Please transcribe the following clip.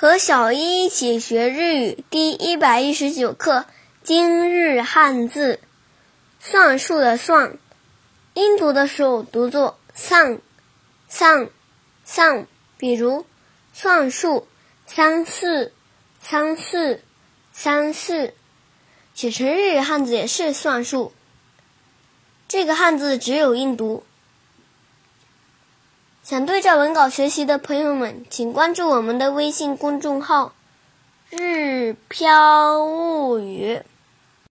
和小一一起学日语。第一百一十九课今日汉字。算术的算，音读的时候读作上上上，比如算术。三四三四三四，写成日语汉字也是算术。这个汉字只有音读。想对照文稿学习的朋友们，请关注我们的微信公众号“日飘物语”。